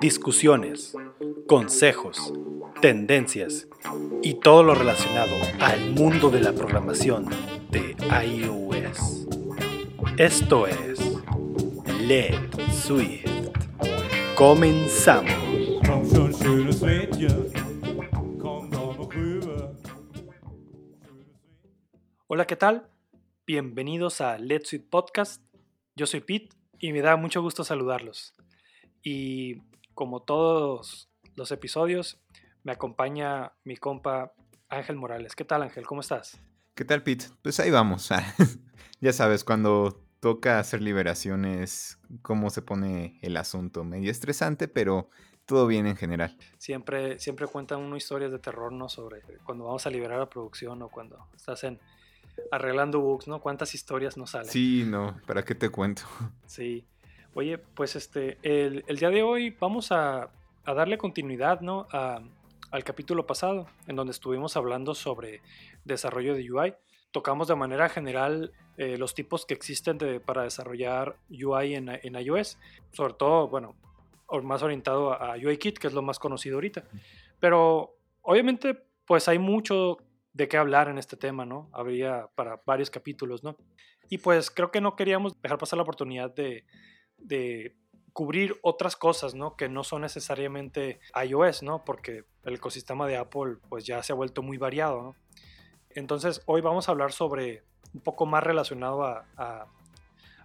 Discusiones, consejos, tendencias y todo lo relacionado al mundo de la programación de iOS. Esto es Let Swift. Comenzamos. Hola, ¿qué tal? Bienvenidos a Let's Sweet Podcast. Yo soy Pete y me da mucho gusto saludarlos. Y como todos los episodios, me acompaña mi compa Ángel Morales. ¿Qué tal, Ángel? ¿Cómo estás? ¿Qué tal, Pete? Pues ahí vamos. ya sabes, cuando toca hacer liberaciones, cómo se pone el asunto. Medio estresante, pero todo bien en general. Siempre, siempre cuentan uno historias de terror, ¿no? Sobre cuando vamos a liberar la producción o cuando estás en, arreglando bugs, ¿no? ¿Cuántas historias nos salen? Sí, no, ¿para qué te cuento? Sí. Oye, pues este, el, día de hoy vamos a, darle continuidad, ¿no? al capítulo pasado, en donde estuvimos hablando sobre desarrollo de UI. Tocamos de manera general eh, los tipos que existen para desarrollar UI en, en, iOS, sobre todo, bueno, más orientado a UIKit, que es lo más conocido ahorita. Pero obviamente, pues hay mucho de qué hablar en este tema, ¿no? Habría para varios capítulos, ¿no? Y pues creo que no queríamos dejar pasar la oportunidad de, cubrir otras cosas, ¿no? Que no son necesariamente iOS, ¿no? Porque el ecosistema de Apple pues ya se ha vuelto muy variado, ¿no? Entonces hoy vamos a hablar sobre un poco más relacionado a, a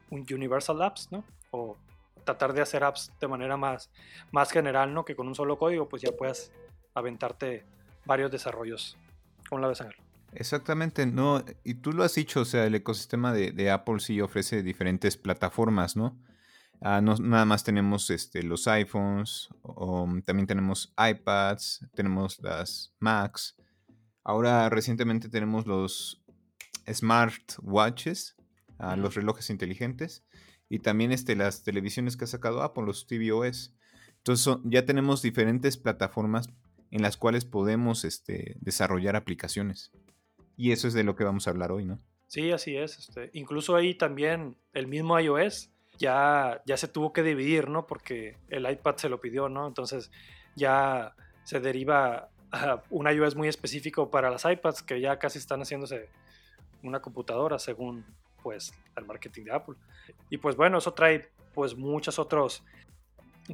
un Universal Apps, ¿no? O tratar de hacer apps de manera más, más general, ¿no? Que con un solo código pues ya puedas aventarte varios desarrollos ¿Cómo la ves, Ángel? Exactamente, no, y tú lo has dicho, o sea, el ecosistema de, Apple sí ofrece diferentes plataformas, ¿no? Ah, no nada más tenemos este, los iPhones, también tenemos iPads, tenemos las Macs. Ahora recientemente tenemos los smartwatches, uh, los relojes inteligentes, y también este, las televisiones que ha sacado Apple, los tvOS. Entonces ya tenemos diferentes plataformas en las cuales podemos este, desarrollar aplicaciones. Y eso es de lo que vamos a hablar hoy, ¿no? Sí, así es. Este, incluso ahí también el mismo iOS ya, ya se tuvo que dividir, ¿no? Porque el iPad se lo pidió, ¿no? Entonces ya se deriva a un iOS muy específico para las iPads que ya casi están haciéndose una computadora según pues el marketing de Apple. Y pues bueno, eso trae pues muchos otros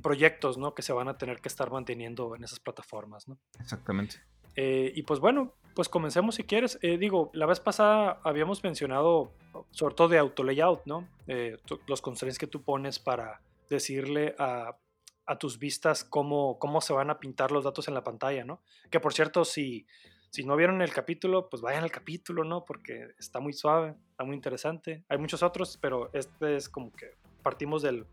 proyectos, ¿no? Que se van a tener que estar manteniendo en esas plataformas, ¿no? Exactamente. Eh, y pues bueno, pues comencemos si quieres. Eh, digo, la vez pasada habíamos mencionado sobre todo de auto layout, ¿no? Eh, los constraints que tú pones para decirle a, tus vistas cómo, cómo se van a pintar los datos en la pantalla, ¿no? Que por cierto, si, si no vieron el capítulo, pues vayan al capítulo, ¿no? Porque está muy suave, está muy interesante. Hay muchos otros, pero este es como que partimos del,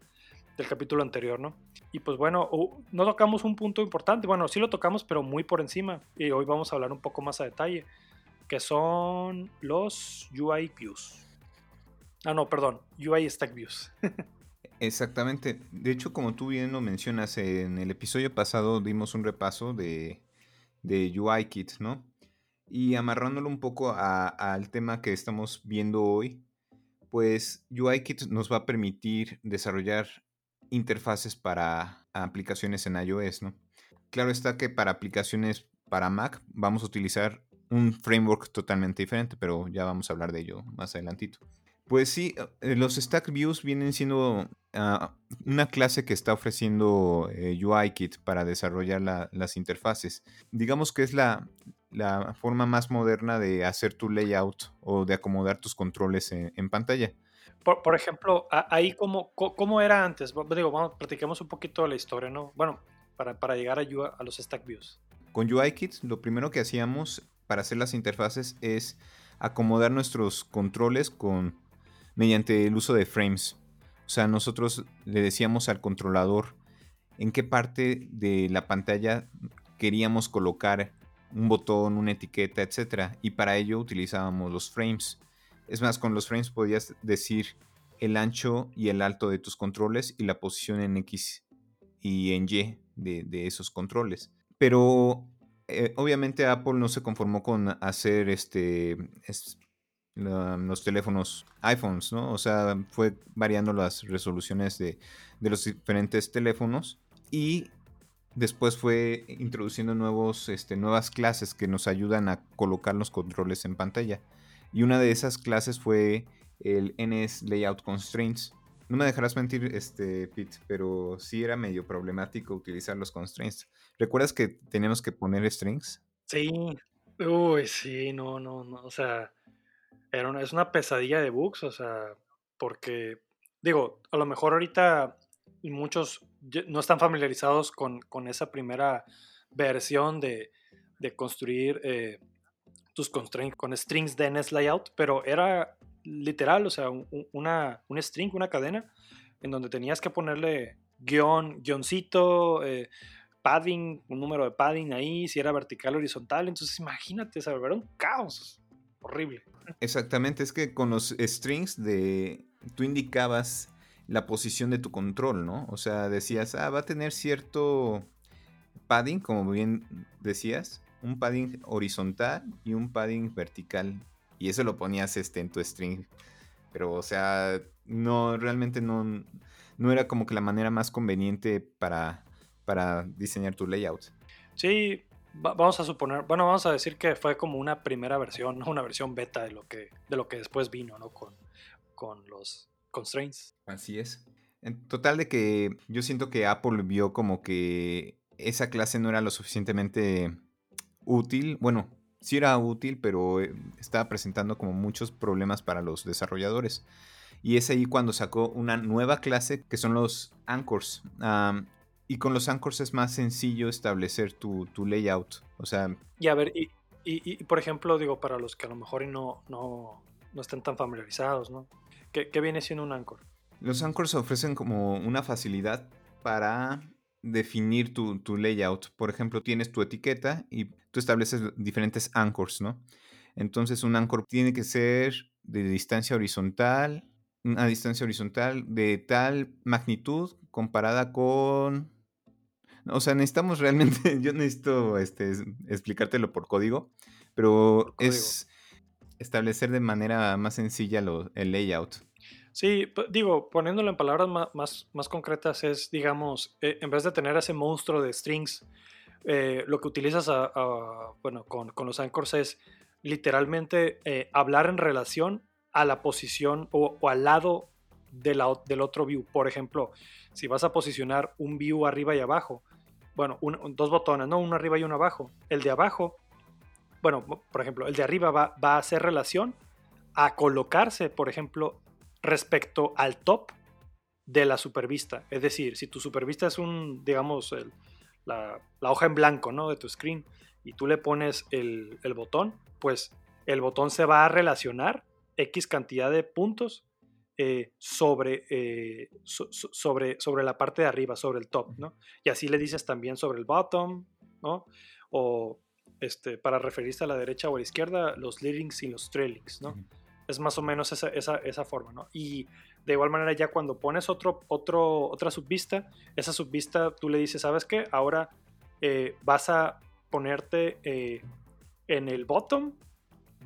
del capítulo anterior, ¿no? Y pues bueno, no tocamos un punto importante, bueno, sí lo tocamos, pero muy por encima, y hoy vamos a hablar un poco más a detalle, que son los UI views. Ah, no, perdón, UI stack views. Exactamente. De hecho, como tú bien lo mencionas, en el episodio pasado dimos un repaso de, de UIKit, ¿no? Y amarrándolo un poco al tema que estamos viendo hoy, pues UIKit nos va a permitir desarrollar interfaces para aplicaciones en iOS, ¿no? Claro está que para aplicaciones para Mac vamos a utilizar un framework totalmente diferente, pero ya vamos a hablar de ello más adelantito. Pues sí, eh, los Stack Views vienen siendo ah, una clase que está ofreciendo eh, UIKit para desarrollar las interfaces. Digamos que es la, forma más moderna de hacer tu layout o de acomodar tus controles en pantalla. Por, ejemplo, ahí cómo, cómo era antes. Digo, vamos, platiquemos un poquito la historia, ¿no? Bueno, para, para llegar a, a los stack views. Con UIKit, lo primero que hacíamos para hacer las interfaces es acomodar nuestros controles con, mediante el uso de frames. O sea, nosotros le decíamos al controlador en qué parte de la pantalla queríamos colocar un botón, una etiqueta, etc. Y para ello utilizábamos los frames. Es más, con los frames podías decir el ancho y el alto de tus controles y la posición en X y en Y de, esos controles. Pero eh, obviamente Apple no se conformó con hacer este, los teléfonos iPhones, ¿no? O sea, fue variando las resoluciones de, de los diferentes teléfonos y después fue introduciendo nuevos, este, nuevas clases que nos ayudan a colocar los controles en pantalla. Y una de esas clases fue el NS Layout Constraints. No me dejarás mentir, este, Pete, pero sí era medio problemático utilizar los constraints. ¿Recuerdas que teníamos que poner strings? Sí, uy, sí, no, no, no, o sea, era es una pesadilla de bugs, o sea, porque, digo, a lo mejor ahorita muchos no están familiarizados con, esa primera versión de, construir eh, tus constraints con strings de NS Layout, pero era literal, o sea, una, un string, una cadena, en donde tenías que ponerle guion, guioncito, eh, padding, un número de padding ahí, si era vertical horizontal. Entonces, imagínate, se era un caos horrible. Exactamente, es que con los strings de tú indicabas la posición de tu control, ¿no? O sea, decías, ah, va a tener cierto padding, como bien decías, un padding horizontal y un padding vertical. Y eso lo ponías este, en tu string. Pero, o sea, no, realmente no, no era como que la manera más conveniente para, para diseñar tu layout. Sí, vamos a suponer, bueno, vamos a decir que fue como una primera versión, ¿no? una versión beta de lo que, de lo que después vino, ¿no? Con, con los constraints. Así es. En total de que yo siento que Apple vio como que esa clase no era lo suficientemente útil. Bueno, sí era útil, pero eh, estaba presentando como muchos problemas para los desarrolladores. Y es ahí cuando sacó una nueva clase que son los anchors. y con los anchors es más sencillo establecer tu, layout. O sea. Y a ver, y, y, por ejemplo, digo, para los que a lo mejor no, no, no estén tan familiarizados, ¿no? ¿Qué, viene siendo un anchor? Los anchors ofrecen como una facilidad para definir tu, layout. Por ejemplo, tienes tu etiqueta y tú estableces diferentes anchors, ¿no? Entonces un anchor tiene que ser de distancia horizontal, una distancia horizontal de tal magnitud comparada con... O sea, necesitamos realmente, yo necesito este, explicártelo por código, pero es establecer de manera más sencilla el layout. Sí, digo, poniéndolo en palabras más, más, concretas es, digamos, eh, en vez de tener ese monstruo de strings, eh, lo que utilizas bueno, con, los anchors es literalmente eh, hablar en relación a la posición o, al lado de del otro view. Por ejemplo, si vas a posicionar un view arriba y abajo, bueno, dos botones, ¿no? Uno arriba y uno abajo. El de abajo bueno, por ejemplo, el de arriba va, a hacer relación a colocarse, por ejemplo, respecto al top de la supervista. Es decir, si tu supervista es un, digamos, la, hoja en blanco, ¿no? De tu screen y tú le pones el, botón, pues el botón se va a relacionar X cantidad de puntos eh, sobre, eh, sobre, sobre la parte de arriba, sobre el top, ¿no? Y así le dices también sobre el bottom, ¿no? O este, para referirse a la derecha o a la izquierda, los leadings y los trailings, ¿no? Es más o menos esa, esa, esa, forma, ¿no? Y de igual manera ya cuando pones otro, otro, otra subvista, esa subvista tú le dices, ¿sabes qué? Ahora eh, vas a ponerte eh, en el bottom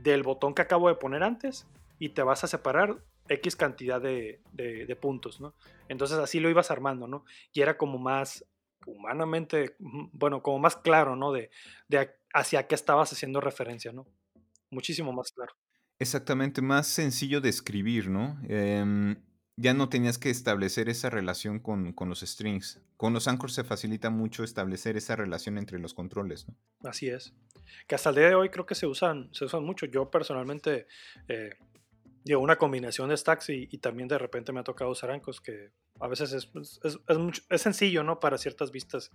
del botón que acabo de poner antes y te vas a separar X cantidad de, de, puntos, ¿no? Entonces así lo ibas armando, ¿no? Y era como más humanamente, bueno, como más claro, ¿no? De, de hacia qué estabas haciendo referencia, ¿no? Muchísimo más claro. Exactamente, más sencillo de escribir, ¿no? Em, ya no tenías que establecer esa relación con, los strings. Con los anchors se facilita mucho establecer esa relación entre los controles, ¿no? Así es. Que hasta el día de hoy creo que se usan, se usan mucho. Yo personalmente eh, digo, una combinación de stacks y, también de repente me ha tocado usar arcos que a veces es, es, es, sencillo, ¿no? Para ciertas vistas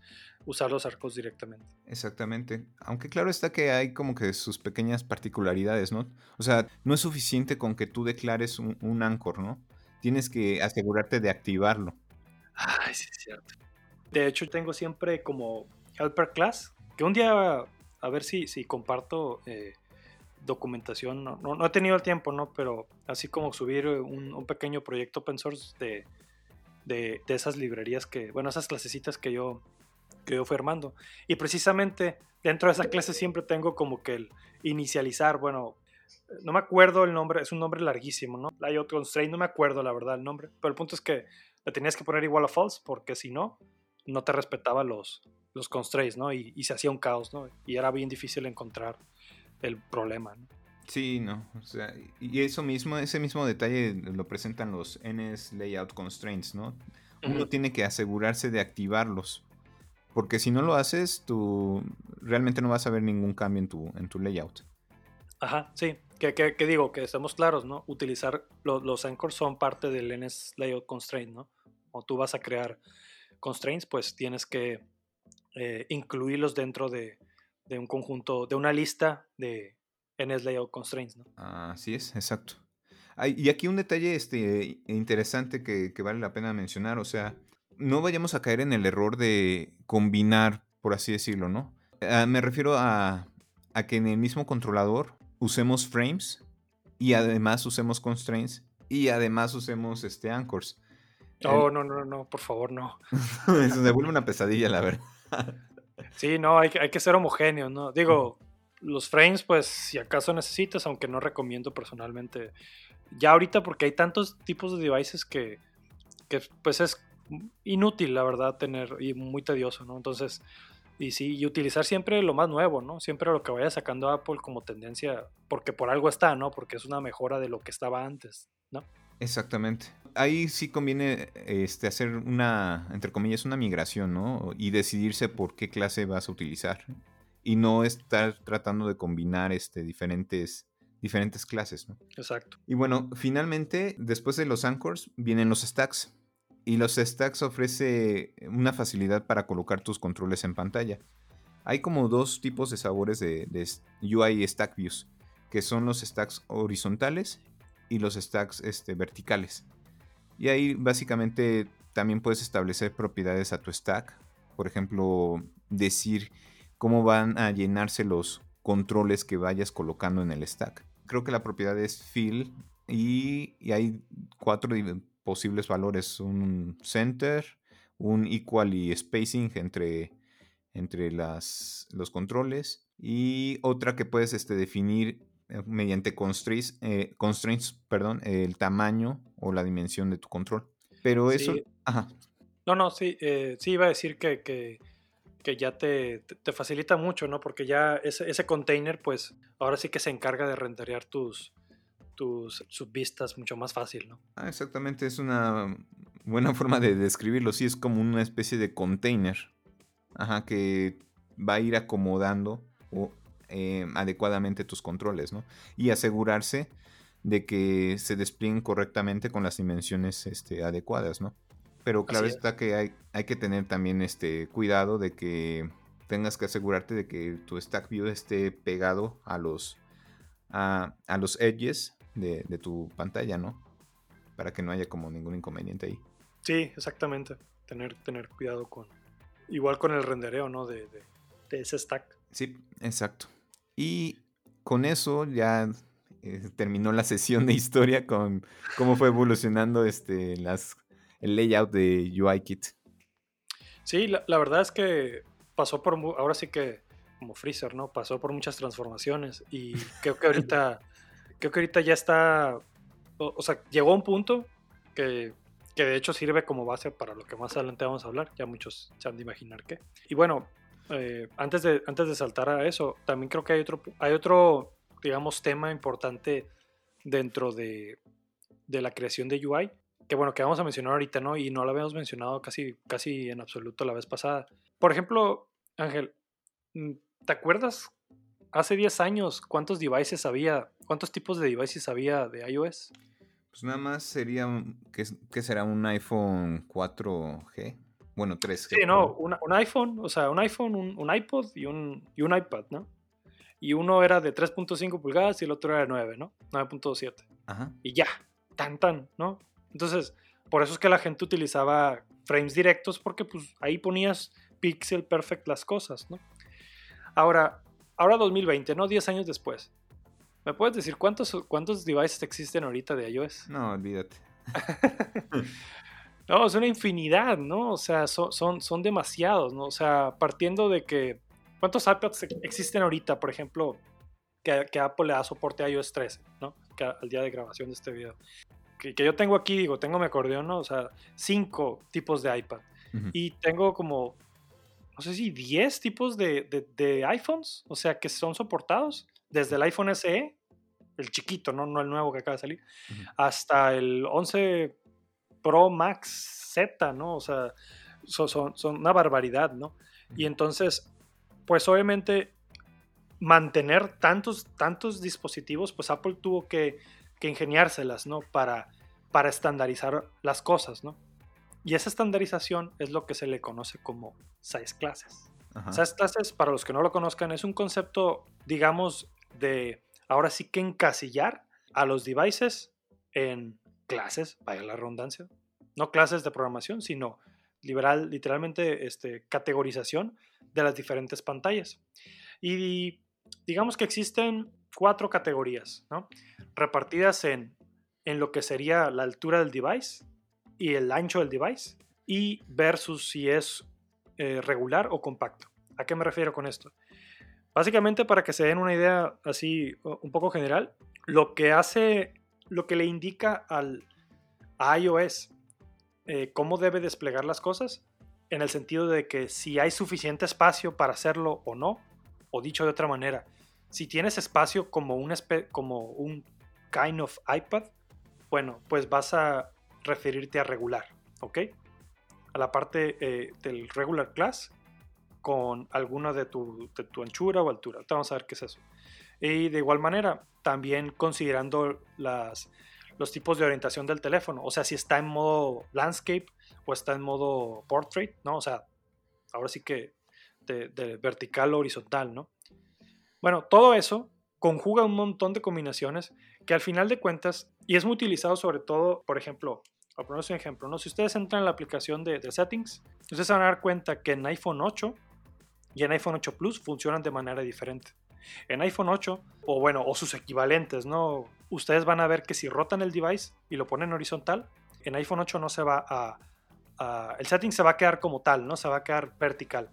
usar los arcos directamente. Exactamente. Aunque claro está que hay como que sus pequeñas particularidades, ¿no? O sea, no es suficiente con que tú declares un, un anchor, ¿no? Tienes que asegurarte de activarlo. Ay, sí, es cierto. De hecho, tengo siempre como helper class, que un día, a ver si, si comparto... Eh, documentación, no, no, he tenido el tiempo, ¿no? Pero así como subir un, pequeño proyecto open source de, de, esas librerías que, bueno, esas clasecitas que yo, que yo fui armando. Y precisamente dentro de esa clase siempre tengo como que el inicializar, bueno, no me acuerdo el nombre, es un nombre larguísimo, ¿no? Layout constraint, no me acuerdo la verdad el nombre, pero el punto es que le tenías que poner igual a false porque si no, no te respetaba los, los constraints, ¿no? Y, y, se hacía un caos, ¿no? Y era bien difícil encontrar el problema, ¿no? Sí, no. O sea, y eso mismo, ese mismo detalle lo presentan los NS Layout Constraints, ¿no? Uno tiene que asegurarse de activarlos. Porque si no lo haces, tú realmente no vas a ver ningún cambio en tu, en tu layout. Ajá, sí. Que, que, digo, que estemos claros, ¿no? Utilizar los anchors son parte del NS Layout Constraint, ¿no? O tú vas a crear constraints, pues tienes que eh, incluirlos dentro de, de, un conjunto, de una lista de NS Layout Constraints, ¿no? Así es, exacto. y aquí un detalle este, interesante que, que vale la pena mencionar, o sea, no vayamos a caer en el error de combinar, por así decirlo, ¿no? Ah, me refiero a, a, que en el mismo controlador usemos frames y además usemos constraints y además usemos este, anchors. No, no, no, no, por favor, no. Se vuelve una pesadilla, la verdad. Sí, no, hay, que ser homogéneo, ¿no? Digo, los frames, pues, si acaso necesitas, aunque no recomiendo personalmente. Ya ahorita, porque hay tantos tipos de devices que, que pues es inútil, la verdad, tener y muy tedioso, ¿no? Entonces, y sí, y utilizar siempre lo más nuevo, ¿no? Siempre lo que vaya sacando Apple como tendencia, porque por algo está, ¿no? Porque es una mejora de lo que estaba antes, ¿no? Exactamente. Ahí sí conviene este, hacer una, entre comillas, una migración, ¿no? Y decidirse por qué clase vas a utilizar. Y no estar tratando de combinar este, diferentes, diferentes clases, ¿no? Exacto. Y bueno, finalmente, después de los anchors, vienen los stacks. Y los stacks ofrece una facilidad para colocar tus controles en pantalla. Hay como dos tipos de sabores de, UI Stack Views, que son los stacks horizontales y los stacks este, verticales. Y ahí básicamente también puedes establecer propiedades a tu stack. Por ejemplo, decir cómo van a llenarse los controles que vayas colocando en el stack. Creo que la propiedad es fill y, y hay cuatro posibles valores, un center, un equal y spacing entre, entre las, los controles y otra que puedes este, definir mediante constraints, eh, constraints perdón, el tamaño o la dimensión de tu control. Pero eso... No, no, sí, eh, sí iba a decir que, que, que ya te, te, facilita mucho, ¿no? Porque ya ese, ese container, pues ahora sí que se encarga de renderear tus, tus subvistas mucho más fácil, ¿no? Ah, exactamente, es una buena forma de describirlo. Sí, es como una especie de container. Ajá, que va a ir acomodando o, eh, adecuadamente tus controles, ¿no? Y asegurarse de que se desplieguen correctamente con las dimensiones este, adecuadas, ¿no? Pero claro está que hay, hay, que tener también este cuidado de que tengas que asegurarte de que tu stack view esté pegado a los, a, a los edges de, tu pantalla, ¿no? Para que no haya como ningún inconveniente ahí. Sí, exactamente. Tener, tener cuidado con. Igual con el rendereo, ¿no? De, ese stack. Sí, exacto. Y con eso ya eh, terminó la sesión de historia con cómo fue evolucionando este, el layout de UIKit. Sí, la, la, verdad es que pasó por, ahora sí que como Freezer, ¿no? Pasó por muchas transformaciones y creo que ahorita creo que ahorita ya está, o, sea, llegó a un punto que, que, de hecho sirve como base para lo que más adelante vamos a hablar, ya muchos se han de imaginar qué. Y bueno, eh, antes, de, antes de saltar a eso, también creo que hay otro, hay otro digamos, tema importante dentro de, de la creación de UI, que bueno, que vamos a mencionar ahorita, ¿no? Y no lo habíamos mencionado casi, casi en absoluto la vez pasada. Por ejemplo, Ángel, mm, ¿te acuerdas hace 10 años cuántos devices había ¿Cuántos tipos de devices había de iOS? Pues nada más sería, ¿qué, será un iPhone 4G? Bueno, 3G. Sí, no, un iPhone, o sea, un iPhone, un, iPod y un, y un iPad, ¿no? Y uno era de 3.5 pulgadas y el otro era de 9, ¿no? 9.7. Ajá. Y ya, tan tan, ¿no? Entonces, por eso es que la gente utilizaba frames directos porque pues ahí ponías pixel perfect las cosas, ¿no? Ahora, ahora 2020, ¿no? 10 años después. ¿Me puedes decir cuántos, cuántos devices existen ahorita de iOS? No, olvídate. no, es una infinidad, ¿no? O sea, son, son, son demasiados, ¿no? O sea, partiendo de que. ¿Cuántos iPads existen ahorita? Por ejemplo, que, que, Apple le da soporte a iOS 13, ¿no? Que al día de grabación de este video. Que, que yo tengo aquí, digo, tengo mi acordeón, ¿no? O sea, cinco tipos de iPad. Y tengo como, no sé si 10 tipos de, de, de, iPhones, o sea, que son soportados. Desde el iPhone SE, el chiquito, no, no el nuevo que acaba de salir, hasta el 11 Pro Max Z, ¿no? O sea, son, son, son una barbaridad, ¿no? Y entonces, pues obviamente mantener tantos, tantos dispositivos, pues Apple tuvo que, que ingeniárselas, ¿no? Para, para estandarizar las cosas, ¿no? Y esa estandarización es lo que se le conoce como size classes. Size classes, para los que no lo conozcan, es un concepto, digamos, de ahora sí que encasillar a los devices en clases, vaya la redundancia, no clases de programación, sino liberal, literalmente este, categorización de las diferentes pantallas. Y digamos que existen cuatro categorías, ¿no? repartidas en, en lo que sería la altura del device y el ancho del device, y versus si es eh, regular o compacto. ¿A qué me refiero con esto? Básicamente, para que se den una idea así un poco general, lo que hace, lo que le indica al, a iOS eh, cómo debe desplegar las cosas, en el sentido de que si hay suficiente espacio para hacerlo o no, o dicho de otra manera, si tienes espacio como un, kind of iPad, bueno, pues vas a referirte a regular, ¿ok? A la parte eh, del regular class con alguna de tu anchura o altura. vamos a ver qué es eso. Y de igual manera, también considerando las, los tipos de orientación del teléfono. O sea, si está en modo landscape o está en modo portrait, ¿no? O sea, ahora sí que de, vertical o horizontal, ¿no? Bueno, todo eso conjuga un montón de combinaciones que al final de cuentas, y es muy utilizado sobre todo, por ejemplo, a poner un ejemplo, ¿no? Si ustedes entran en la aplicación de, de, settings, ustedes van a dar cuenta que en iPhone 8 y en iPhone 8 Plus funcionan de manera diferente. En iPhone 8, o bueno, o sus equivalentes, ¿no? Ustedes van a ver que si rotan el device y lo ponen horizontal, en iPhone 8 no se va a, el setting se va a quedar como tal, ¿no? Se va a quedar vertical.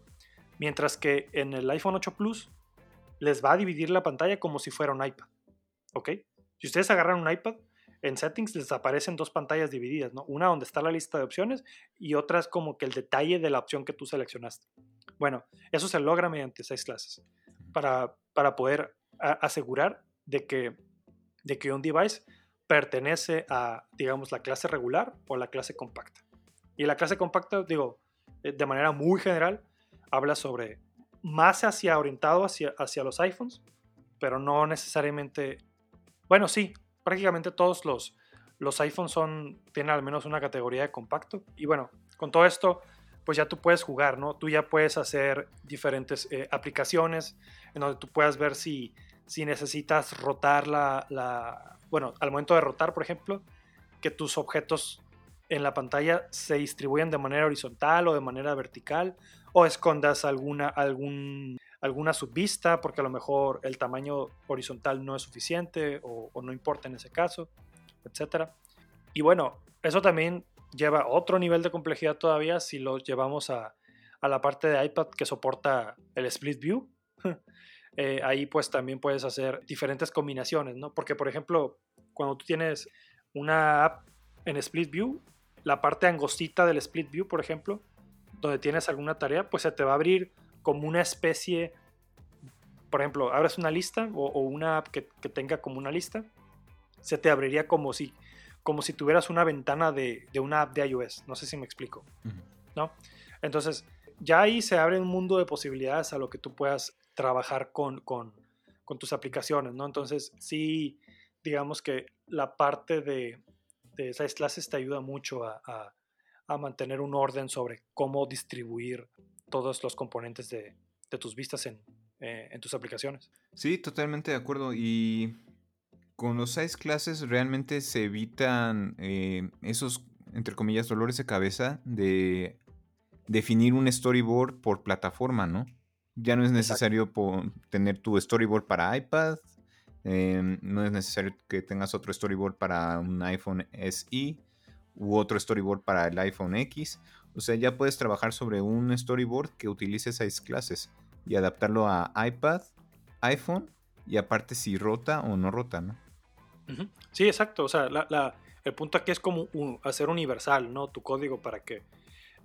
Mientras que en el iPhone 8 Plus les va a dividir la pantalla como si fuera un iPad. ¿Ok? Si ustedes agarran un iPad, en settings les aparecen dos pantallas divididas, ¿no? Una donde está la lista de opciones y otra es como que el detalle de la opción que tú seleccionaste. Bueno, eso se logra mediante seis clases para, para poder asegurar de que, de que un device pertenece a, digamos, la clase regular o la clase compacta. Y la clase compacta, digo, eh, de manera muy general, habla sobre más hacia orientado hacia, hacia los iPhones, pero no necesariamente, bueno, sí, prácticamente todos los, los iPhones son, tienen al menos una categoría de compacto. Y bueno, con todo esto, pues ya tú puedes jugar, ¿no? Tú ya puedes hacer diferentes eh, aplicaciones en donde tú puedas ver si, si necesitas rotar la, bueno, al momento de rotar, por ejemplo, que tus objetos en la pantalla se distribuyan de manera horizontal o de manera vertical, o escondas alguna, algún, alguna subvista, porque a lo mejor el tamaño horizontal no es suficiente o, no importa en ese caso, etc. Y bueno, eso también lleva otro nivel de complejidad todavía si lo llevamos a, la parte de iPad que soporta el Split View. Eh, ahí pues también puedes hacer diferentes combinaciones, ¿no? Porque por ejemplo, cuando tú tienes una app en Split View, la parte angostita del Split View, por ejemplo, donde tienes alguna tarea, pues se te va a abrir como una especie, por ejemplo, abres una lista o, una app que, que, tenga como una lista, se te abriría como si como si tuvieras una ventana de, una app de iOS. No sé si me explico. ¿No? Entonces, ya ahí se abre un mundo de posibilidades a lo que tú puedas trabajar con, con, tus aplicaciones, ¿no? Entonces, sí, digamos que la parte de, esas clases te ayuda mucho a, mantener un orden sobre cómo distribuir todos los componentes de, tus vistas en, eh, en tus aplicaciones. Sí, totalmente de acuerdo. Y con los size clases realmente se evitan eh, esos, entre comillas, dolores de cabeza de definir un storyboard por plataforma, ¿no? Ya no es necesario tener tu storyboard para iPad, em, no es necesario que tengas otro storyboard para un iPhone SE u otro storyboard para el iPhone X. O sea, ya puedes trabajar sobre un storyboard que utilice size clases y adaptarlo a iPad, iPhone y aparte si rota o no rota, ¿no? Sí, exacto. O sea, el punto aquí es como hacer universal, ¿no? Tu código para que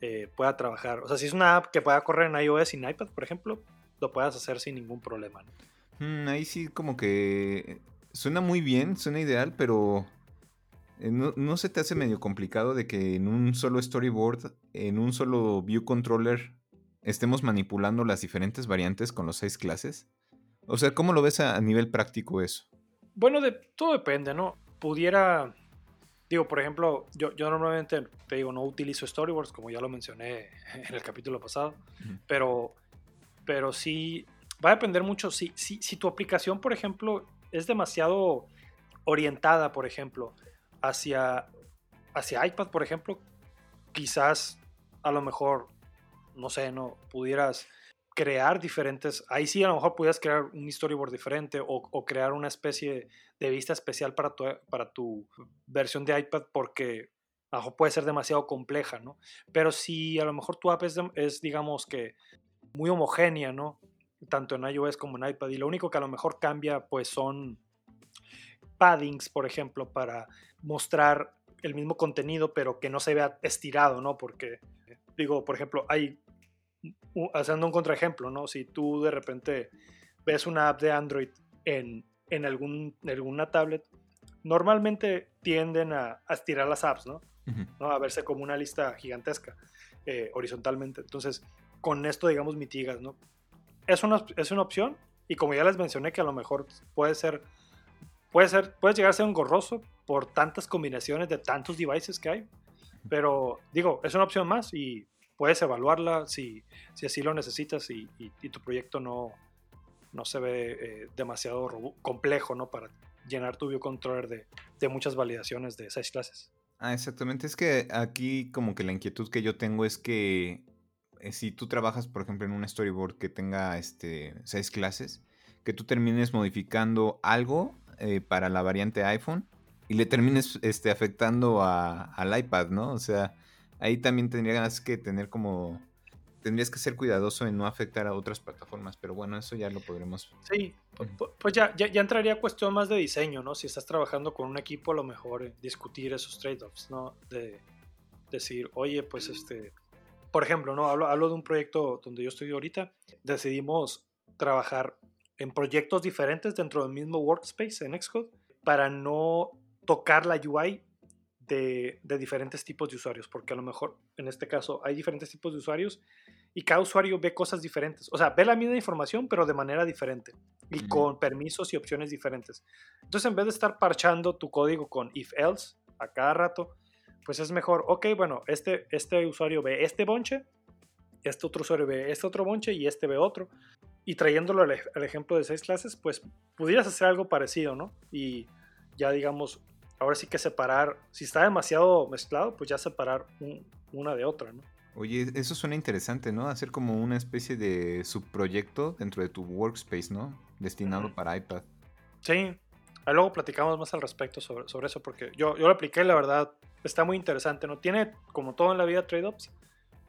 eh, pueda trabajar. O sea, si es una app que pueda correr en iOS y en iPad, por ejemplo, lo puedas hacer sin ningún problema. Mm, ahí sí como que suena muy bien, suena ideal, pero eh, ¿no, se te hace medio complicado de que en un solo storyboard, en un solo view controller, estemos manipulando las diferentes variantes con los seis clases? O sea, ¿cómo lo ves a, nivel práctico eso? Bueno, de, todo depende, ¿no? Pudiera, digo, por ejemplo, yo, yo normalmente, te digo, no utilizo storyboards, como ya lo mencioné en el capítulo pasado, pero, pero sí, va a depender mucho, si, si, si tu aplicación, por ejemplo, es demasiado orientada, por ejemplo, hacia, hacia iPad, por ejemplo, quizás a lo mejor, no sé, no pudieras crear diferentes, ahí sí a lo mejor pudieras crear un storyboard diferente o, crear una especie de vista especial para tu, para tu versión de iPad porque a lo mejor puede ser demasiado compleja, ¿no? Pero si a lo mejor tu app es, es, digamos que muy homogénea, ¿no? Tanto en iOS como en iPad y lo único que a lo mejor cambia pues son paddings, por ejemplo, para mostrar el mismo contenido, pero que no se vea estirado, ¿no? Porque, digo, por ejemplo, hay, haciendo un contraejemplo, ¿no? Si tú de repente ves una app de Android en, en, algún, alguna tablet, normalmente tienden a, estirar las apps, ¿no? A verse como una lista gigantesca, eh, horizontalmente. Entonces, con esto, digamos, mitigas, ¿no? Es una, es una opción y como ya les mencioné que a lo mejor puede ser puede ser, puede llegar a ser engorroso por tantas combinaciones de tantos devices que hay, pero digo, es una opción más y puedes evaluarla si, si así lo necesitas y, tu proyecto no, no se ve eh, demasiado complejo ¿no? para llenar tu biocontroller de, de muchas validaciones de seis clases. Ah, exactamente. Es que aquí como que la inquietud que yo tengo es que eh, si tú trabajas, por ejemplo, en un storyboard que tenga este, seis clases, que tú termines modificando algo eh, para la variante iPhone y le termines este, afectando al iPad, ¿no? O sea, ahí también tendrías que tener como... Tendrías que ser cuidadoso en no afectar a otras plataformas, pero bueno, eso ya lo podremos... Sí, pues ya, ya, entraría cuestión más de diseño, ¿no? Si estás trabajando con un equipo, a lo mejor eh, discutir esos trade-offs, ¿no? De decir, oye, pues este, por ejemplo, ¿no? Hablo, hablo de un proyecto donde yo estoy ahorita, decidimos trabajar en proyectos diferentes dentro del mismo workspace en Xcode para no tocar la UI de, diferentes tipos de usuarios, porque a lo mejor en este caso hay diferentes tipos de usuarios y cada usuario ve cosas diferentes. O sea, ve la misma información, pero de manera diferente y con permisos y opciones diferentes. Entonces, en vez de estar parchando tu código con if else a cada rato, pues es mejor, ok, bueno, este, este usuario ve este bonche, este otro usuario ve este otro bonche y este ve otro y trayéndolo al, ejemplo de seis clases, pues pudieras hacer algo parecido, ¿no? Y ya digamos, ahora sí que separar, si está demasiado mezclado, pues ya separar una de otra, ¿no? Oye, eso suena interesante, ¿no? Hacer como una especie de subproyecto dentro de tu workspace, ¿no? Destinado para iPad. Sí, ahí luego platicamos más al respecto sobre, sobre eso, porque yo, yo lo apliqué, la verdad, está muy interesante, ¿no? Tiene, como todo en la vida, trade-offs,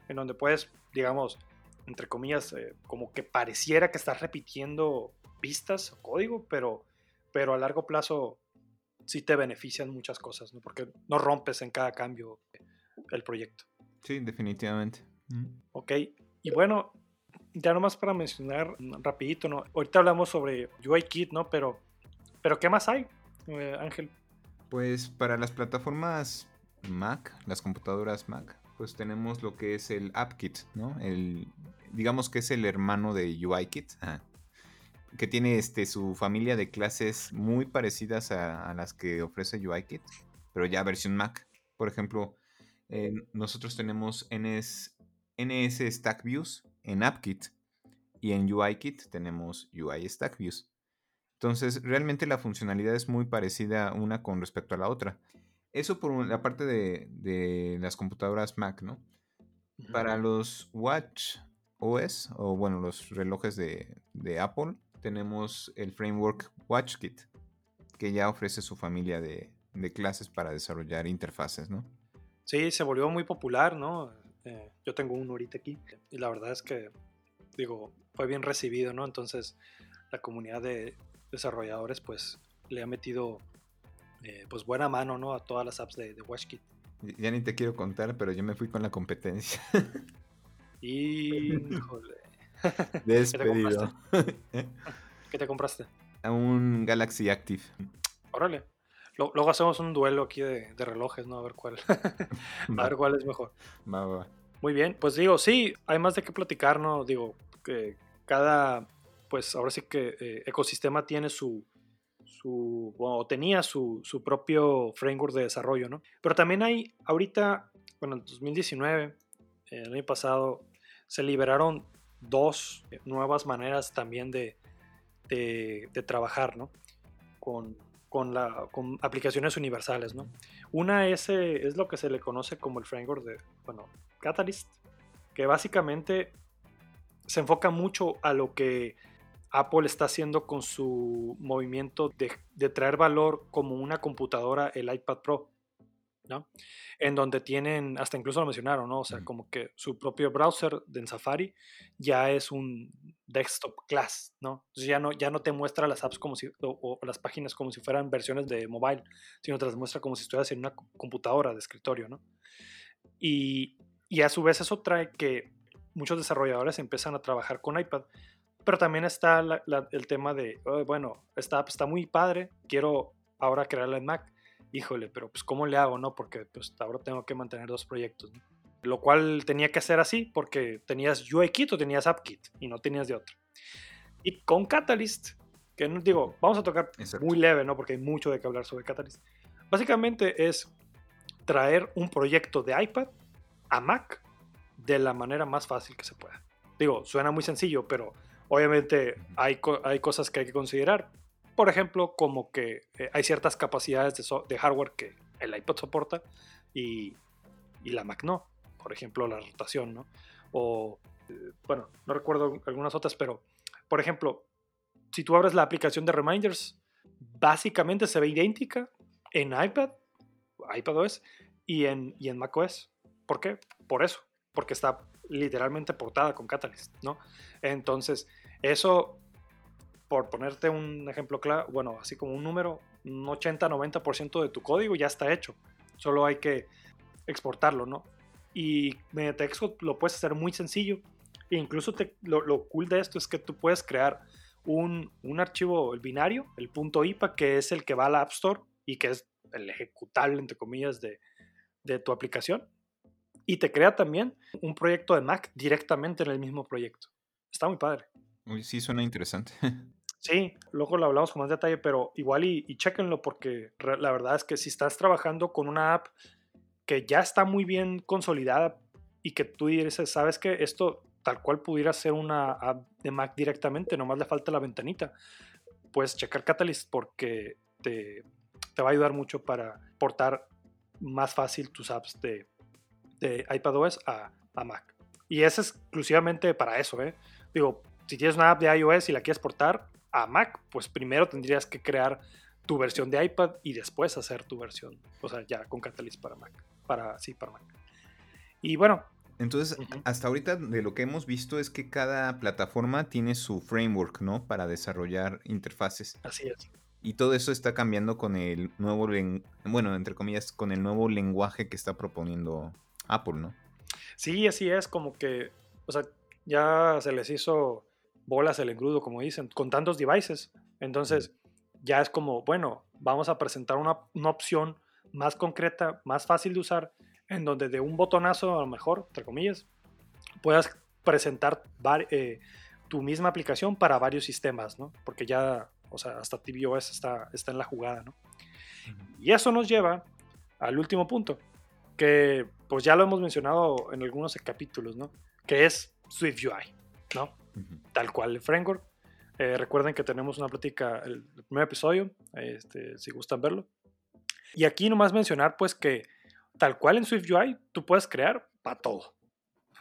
en donde puedes, digamos, entre comillas, eh, como que pareciera que estás repitiendo pistas o código, pero, pero a largo plazo sí te benefician muchas cosas, ¿no? Porque no rompes en cada cambio el proyecto. Sí, definitivamente. Ok, y bueno, ya nomás para mencionar rapidito, ¿no? Ahorita hablamos sobre UIKit, ¿no? Pero, pero ¿qué más hay, eh, Ángel? Pues para las plataformas Mac, las computadoras Mac, pues tenemos lo que es el AppKit, ¿no? El, digamos que es el hermano de UIKit, que tiene este, su familia de clases muy parecidas a, las que ofrece UIKit, pero ya versión Mac. Por ejemplo, nosotros tenemos NS, NS Stack Views en AppKit y en UIKit tenemos UI Stack Views. Entonces, realmente la funcionalidad es muy parecida una con respecto a la otra. Eso por la parte de, las computadoras Mac, ¿no? Para los Watch OS, o bueno, los relojes de, Apple, tenemos el framework WatchKit, que ya ofrece su familia de, clases para desarrollar interfaces, ¿no? Sí, se volvió muy popular, ¿no? Eh, yo tengo uno ahorita aquí y la verdad es que, digo, fue bien recibido, ¿no? Entonces, la comunidad de, desarrolladores pues le ha metido eh, pues buena mano ¿no? a todas las apps de, de WatchKit. Ya ni te quiero contar, pero yo me fui con la competencia. Híjole. Despedido. ¿Qué te compraste? A un Galaxy Active. Órale. Luego hacemos un duelo aquí de, relojes, ¿no? A ver cuál. a ver cuál es mejor. Va, va. Muy bien, pues digo, sí, hay más de qué platicar, ¿no? Digo, que cada, pues ahora sí que eh, ecosistema tiene su, su o tenía su, su, propio framework de desarrollo, ¿no? Pero también hay, ahorita, bueno, en 2019, el año pasado, se liberaron dos nuevas maneras también de, de, de trabajar, ¿no? Con, con, la, con aplicaciones universales, ¿no? Una es, eh, es lo que se le conoce como el framework de, bueno, Catalyst, que básicamente se enfoca mucho a lo que Apple está haciendo con su movimiento de, traer valor como una computadora, el iPad Pro, ¿no? En donde tienen, hasta incluso lo mencionaron, ¿no? O sea, como que su propio browser de Safari ya es un desktop class, ¿no? Entonces ya no, ya no te muestra las apps como si, o, las páginas como si fueran versiones de mobile, sino te las muestra como si estuvieras en una computadora de escritorio, ¿no? Y, y a su vez eso trae que muchos desarrolladores empiezan a trabajar con iPad, pero también está el tema de, bueno, esta app está muy padre, quiero ahora crearla en Mac. Híjole, pero pues ¿cómo le hago, no? Porque pues ahora tengo que mantener dos proyectos, Lo cual tenía que hacer así porque tenías UIKit o tenías AppKit y no tenías de otra. Y con Catalyst, que no digo, vamos a tocar muy leve, ¿no? Porque hay mucho de qué hablar sobre Catalyst. Básicamente es traer un proyecto de iPad a Mac de la manera más fácil que se pueda. Digo, suena muy sencillo, pero obviamente hay, hay cosas que hay que considerar. Por ejemplo, como que eh, hay ciertas capacidades de, hardware que el iPad soporta y, y, la Mac no. Por ejemplo, la rotación, ¿no? O, eh, bueno, no recuerdo algunas otras, pero, por ejemplo, si tú abres la aplicación de Reminders, básicamente se ve idéntica en iPad, iPadOS y en, y en macOS. ¿Por qué? Por eso, porque está literalmente portada con Catalyst, ¿no? Entonces, eso, por ponerte un ejemplo claro, bueno, así como un número, un 80-90% de tu código ya está hecho. Solo hay que exportarlo, ¿no? Y mediante Xcode lo puedes hacer muy sencillo. E incluso lo, cool de esto es que tú puedes crear un, un archivo, el binario, el punto IPA, que es el que va a la App Store y que es el ejecutable, entre comillas, de, de tu aplicación y te crea también un proyecto de Mac directamente en el mismo proyecto. Está muy padre. Uy, sí, suena interesante. Sí, luego lo hablamos con más detalle, pero igual y, y chéquenlo porque la verdad es que si estás trabajando con una app que ya está muy bien consolidada y que tú dices, sabes que esto tal cual pudiera ser una app de Mac directamente, nomás le falta la ventanita, puedes checar Catalyst porque te, te va a ayudar mucho para portar más fácil tus apps de, de iPadOS a, a Mac. Y es exclusivamente para eso, ¿eh? Digo, si tienes una app de iOS y la quieres portar a Mac, pues primero tendrías que crear tu versión de iPad y después hacer tu versión, o sea, ya con Catalyst para Mac, para sí, para Mac. Y bueno. Entonces, hasta ahorita de lo que hemos visto es que cada plataforma tiene su framework, ¿no? Para desarrollar interfaces. Así es. Y todo eso está cambiando con el nuevo, bueno, entre comillas, con el nuevo lenguaje que está proponiendo Apple, ¿no? Sí, así es, como que, o sea, ya se les hizo bolas el engrudo, como dicen, con tantos devices. Entonces, ya es como, bueno, vamos a presentar una, opción más concreta, más fácil de usar, en donde de un botonazo, a lo mejor, entre comillas, puedas presentar eh, tu misma aplicación para varios sistemas, ¿no? Porque ya, o sea, hasta tvOS está, está en la jugada, ¿no? Y eso nos lleva al último punto, que pues ya lo hemos mencionado en algunos capítulos, ¿no? Que es SwiftUI, ¿no? Tal cual el framework. Eh, recuerden que tenemos una plática, el, primer episodio, este, si gustan verlo. Y aquí nomás mencionar pues que tal cual en SwiftUI tú puedes crear para todo.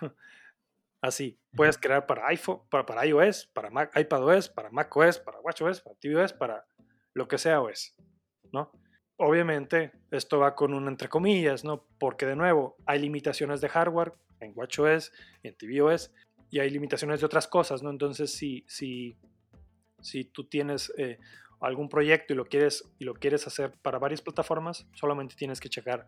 Así, puedes crear para iPhone, para, para iOS, para Mac, iPadOS, para macOS, para watchOS, para tvOS, para lo que sea OS, ¿no? Obviamente, esto va con un entre comillas, ¿no? Porque de nuevo, hay limitaciones de hardware en WatchOS, en tvOS, y hay limitaciones de otras cosas, ¿no? Entonces, si, si Si tú tienes eh, algún proyecto y lo quieres y lo quieres hacer para varias plataformas, solamente tienes que checar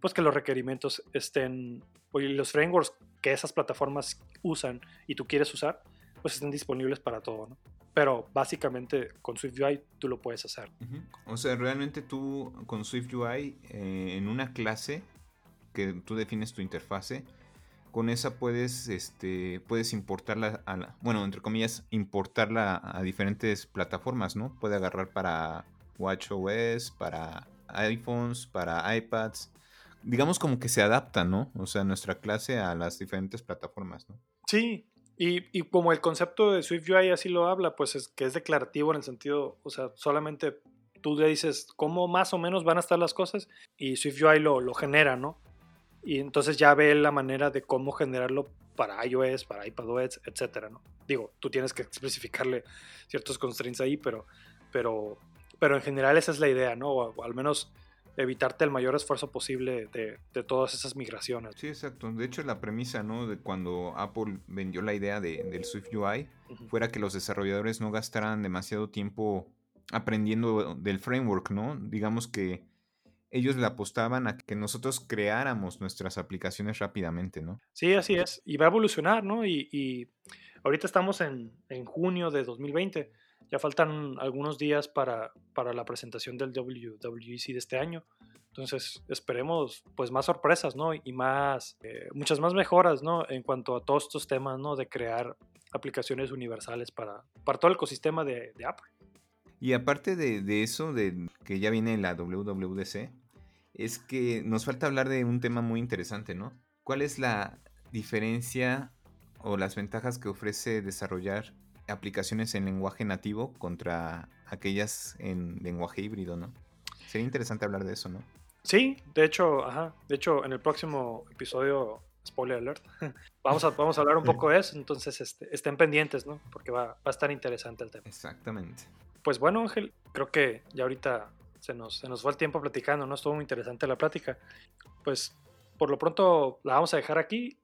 pues que los requerimientos estén y los frameworks que esas plataformas usan y tú quieres usar, pues estén disponibles para todo, ¿no? Pero básicamente con SwiftUI tú lo puedes hacer. O sea, realmente tú con SwiftUI eh, en una clase que tú defines tu interfase, con esa puedes, este, puedes importarla, a bueno, entre comillas, importarla a diferentes plataformas, ¿no? Puede agarrar para WatchOS, para iPhones, para iPads. Digamos como que se adapta, ¿no? O sea, nuestra clase a las diferentes plataformas, ¿no? Sí, y, como el concepto de SwiftUI así lo habla, pues es que es declarativo en el sentido, o sea, solamente tú le dices cómo más o menos van a estar las cosas y SwiftUI lo, lo genera, ¿no? Y entonces ya ve la manera de cómo generarlo para iOS, para iPadOS, etcétera, ¿no? Digo, tú tienes que especificarle ciertos constraints ahí, pero, pero, pero en general esa es la idea, ¿no? O, al menos evitarte el mayor esfuerzo posible de, de, todas esas migraciones. Sí, exacto. De hecho, la premisa, ¿no? De cuando Apple vendió la idea de, del Swift UI, fuera que los desarrolladores no gastaran demasiado tiempo aprendiendo del framework, ¿no? Digamos que ellos le apostaban a que nosotros creáramos nuestras aplicaciones rápidamente, ¿no? Sí, así es. Y va a evolucionar, ¿no? Y, ahorita estamos en, junio de 2020. Ya faltan algunos días para, para la presentación del WWDC de este año. Entonces esperemos pues más sorpresas, ¿no? Y más, eh, muchas más mejoras, ¿no? En cuanto a todos estos temas, ¿no? De crear aplicaciones universales para, para todo el ecosistema de, Apple. Y aparte de, de, eso, de que ya viene la WWDC, es que nos falta hablar de un tema muy interesante, ¿no? ¿Cuál es la diferencia o las ventajas que ofrece desarrollar aplicaciones en lenguaje nativo contra aquellas en lenguaje híbrido, ¿no? Sería interesante hablar de eso, ¿no? Sí, de hecho, ajá, de hecho en el próximo episodio, spoiler alert, vamos a, vamos a hablar un poco de eso, entonces este, estén pendientes, ¿no? Porque va, va a estar interesante el tema. Exactamente. Pues bueno, Ángel, creo que ya ahorita se nos, se nos fue el tiempo platicando, ¿no? Estuvo muy interesante la plática. Pues por lo pronto la vamos a dejar aquí.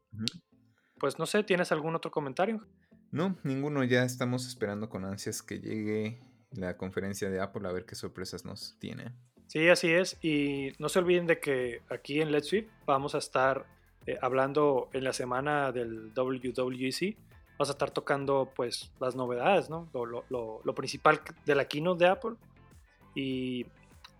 Pues no sé, ¿tienes algún otro comentario? No, ninguno. Ya estamos esperando con ansias que llegue la conferencia de Apple a ver qué sorpresas nos tiene. Sí, así es. Y no se olviden de que aquí en Let's Sweep vamos a estar eh, hablando en la semana del WWDC. Vamos a estar tocando pues las novedades, ¿no? Lo, lo, lo principal de la keynote de Apple. Y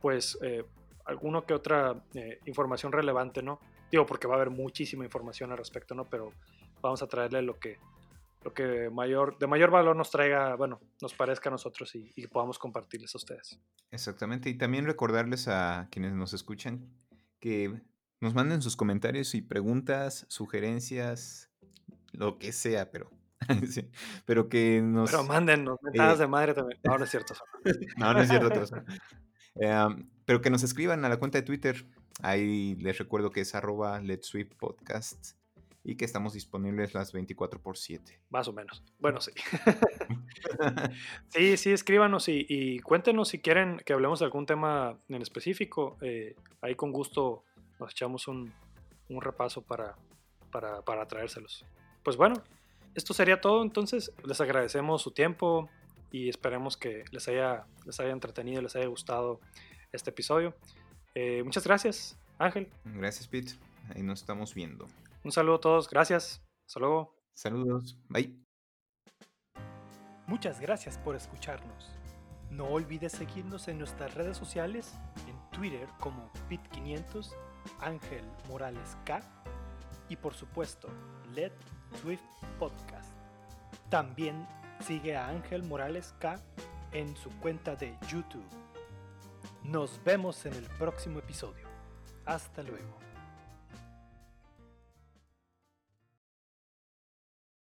pues eh, alguno que otra eh, información relevante, ¿no? Digo, porque va a haber muchísima información al respecto, ¿no? Pero vamos a traerle lo que, lo que mayor, de mayor valor nos traiga, bueno, nos parezca a nosotros y, y podamos compartirles a ustedes. Exactamente, y también recordarles a quienes nos escuchan que nos manden sus comentarios y preguntas, sugerencias, lo que sea, pero sí, pero que nos... Pero mándennos mentadas eh, de madre también. No, no es cierto. no, no es cierto. Em, pero que nos escriban a la cuenta de Twitter. Ahí les recuerdo que es arroba Let's Podcast y que estamos disponibles las 24 por 7. Más o menos. Bueno, sí. sí, sí, escríbanos y, cuéntenos si quieren que hablemos de algún tema en específico. Eh, ahí con gusto nos echamos un, repaso para, para, para traérselos. Pues bueno, esto sería todo. Entonces, les agradecemos su tiempo, y esperemos que les haya, les haya entretenido, les haya gustado este episodio. Eh, muchas gracias, Ángel. Gracias, Pete. Ahí nos estamos viendo. Un saludo a todos, gracias. Hasta luego. Saludos, bye. Muchas gracias por escucharnos. No olvides seguirnos en nuestras redes sociales, en Twitter como Pit500, Ángel Morales K y por supuesto, Let Swift Podcast. También Sigue a Ángel Morales K en su cuenta de YouTube. Nos vemos en el próximo episodio. Hasta luego.